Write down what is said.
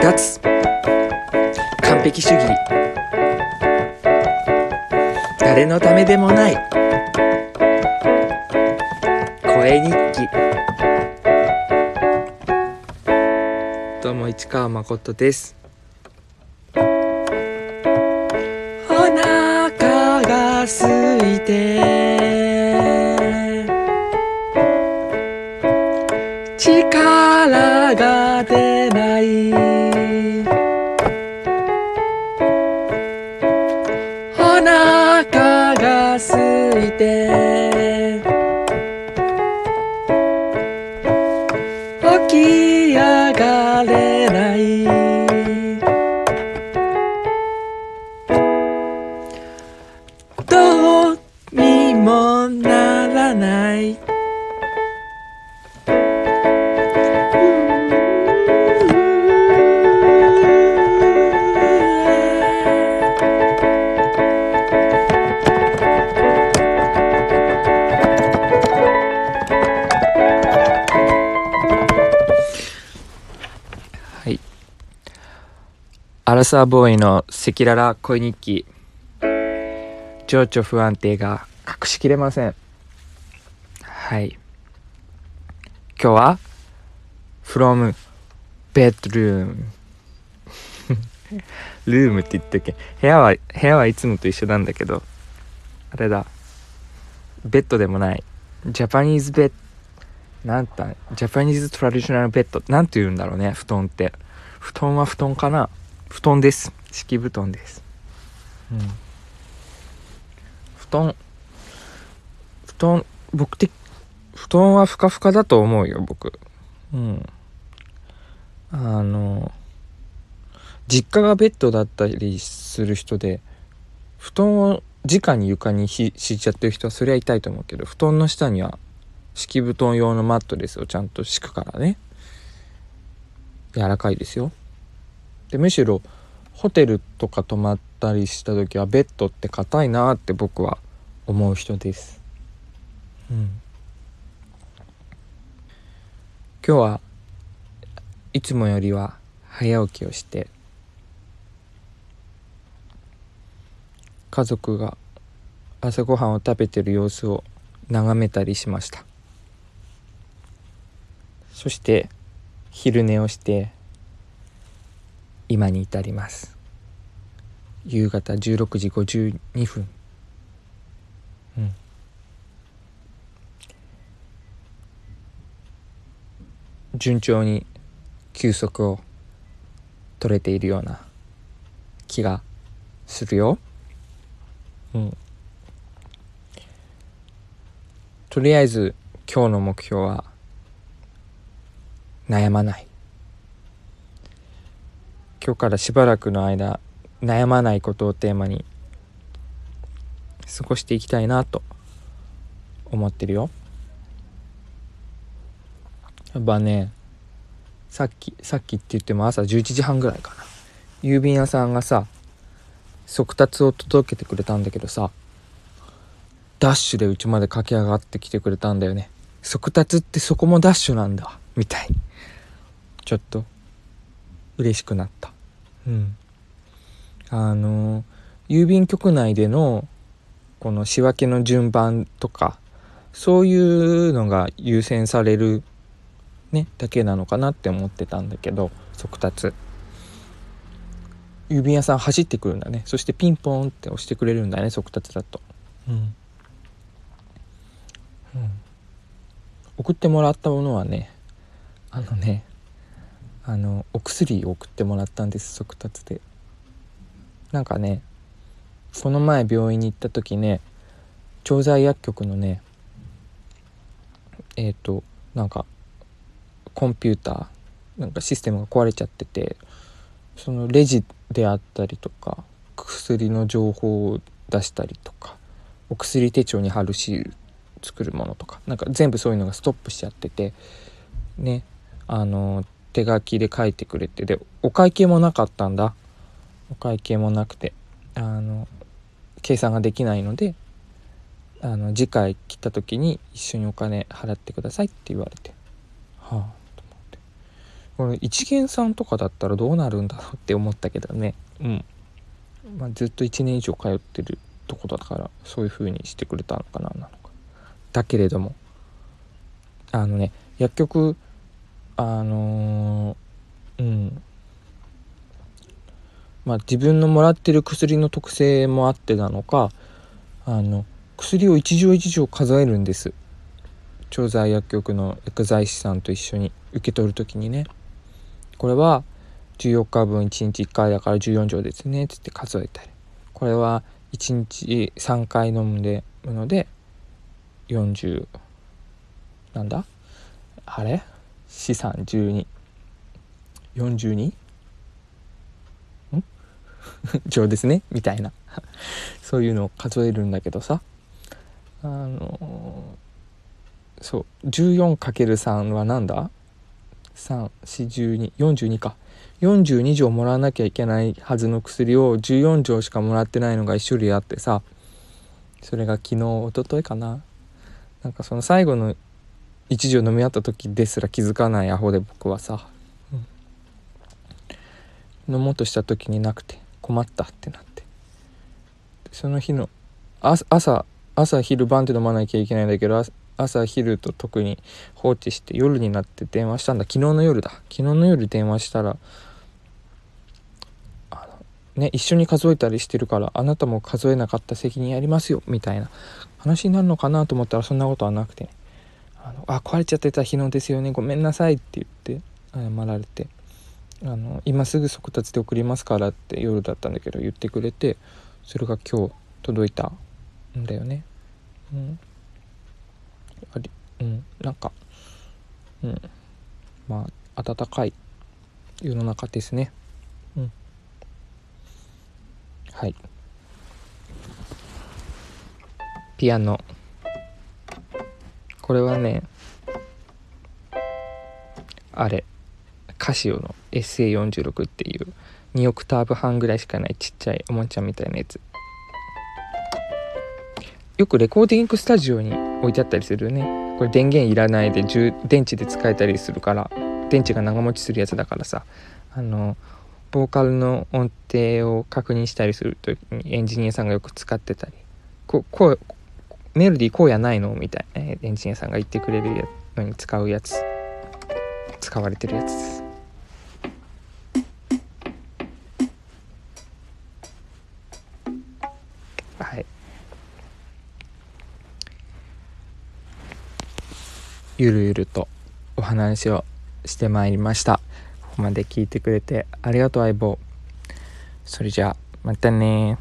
脱。完璧主義。誰のためでもない。声日記。どうも市川誠です。お腹が空いて。力が出ない。空いて。起きいアラサーボーイの赤裸々恋日記。情緒不安定が隠しきれません。はい。今日は from bedroom ルームって言ってっけ？部屋は部屋はいつもと一緒なんだけどあれだ。ベッドでもない。ジャパニーズベッドなんたジャパニーズトラディショナルベッドなんて言うんだろうね布団って。布団は布団かな？布団です。敷布団です。うん。布団。布団僕的布団はふかふかだと思うよ僕。うん。あの実家がベッドだったりする人で布団を直に床にひ敷いちゃってる人はそりゃ痛いと思うけど布団の下には敷布団用のマットレスをちゃんと敷くからね。柔らかいですよでむしろホテルとか泊まったりした時はベッドって硬いなって僕は思う人です。うん。今日はいつもよりは早起きをして家族が朝ごはんを食べてる様子を眺めたりしました。そして昼寝をして今に至ります夕方16時52分うん順調に休息を取れているような気がするよ。うん。とりあえず今日の目標は悩まない。今日からしばらくの間悩まないことをテーマに過ごしていきたいなと思ってるよ。やっぱねさっきさっきって言っても朝11時半ぐらいかな。郵便屋さんがさ速達を届けてくれたんだけどさダッシュでうちまで駆け上がってきてくれたんだよね。速達ってそこもダッシュなんだみたい。ちょっと嬉しくなった。うん。あの郵便局内でのこの仕分けの順番とかそういうのが優先されるねだけなのかなって思ってたんだけど速達。郵便屋さん走ってくるんだね。そしてピンポンって押してくれるんだね速達だと。うん、うん、送ってもらったものはねあのねあのお薬を送ってもらったんです速達で。なんかねこの前病院に行った時ね調剤薬局のねえっ、ー、となんかコンピューターなんかシステムが壊れちゃっててそのレジであったりとか薬の情報を出したりとかお薬手帳に貼るシール作るものとかなんか全部そういうのがストップしちゃっててねあの手書きで書いてくれてでお会計もなかったんだ。お会計もなくてあの計算ができないのであの次回来た時に一緒にお金払ってくださいって言われて。はあと思って。この一元さんとかだったらどうなるんだろうって思ったけどね。うん。まあ、ずっと1年以上通ってるとこだからそういう風にしてくれたのかななのか。だけれどもあのね薬局あのー、うん。まあ自分のもらってる薬の特性もあってなのかあの薬を一錠一錠数えるんです。調剤薬局の薬剤師さんと一緒に受け取る時にね。これは14日分1日1回だから14錠ですねっつって数えたり。これは1日3回飲んでるので40なんだ？あれ？資産12 42? ん？錠ですね。みたいな。そういうのを数えるんだけどさ。あのそう。14×3 は何だ ?341242 か。42錠もらわなきゃいけないはずの薬を14錠しかもらってないのが1種類あってさ。それが昨日一昨日かな。なんかその最後の1錠飲み合った時ですら気づかないアホで僕はさ、うん、飲もうとした時になくて困ったってなって。その日の朝朝昼晩って飲まなきゃいけないんだけど朝昼と特に放置して夜になって電話したんだ。昨日の夜だ。昨日の夜電話したらあのね、一緒に数えたりしてるからあなたも数えなかった責任ありますよみたいな話になるのかなと思ったらそんなことはなくて、ね、あのあ壊れちゃってた日のですよねごめんなさいって言って謝られてあの今すぐ速達で送りますからって夜だったんだけど言ってくれてそれが今日届いたんだよね。うん、ありうんなんかうん。まあ温かい世の中ですね。うん。はい。ピアノ。これはねあれカシオの SA46 っていう2オクターブ半ぐらいしかないちっちゃいおもちゃみたいなやつ。よくレコーディングスタジオに置いてあったりするよね。これ電源いらないで電池で使えたりするから電池が長持ちするやつだからさ。あのボーカルの音程を確認したりする時にエンジニアさんがよく使ってたり。ここうメロディーこうやないの？みたいなエンジニアさんが言ってくれるのに使うやつ。使われてるやつです。はい。ゆるゆるとお話をしてまいりました。ここまで聞いてくれてありがとう相棒。それじゃあまたね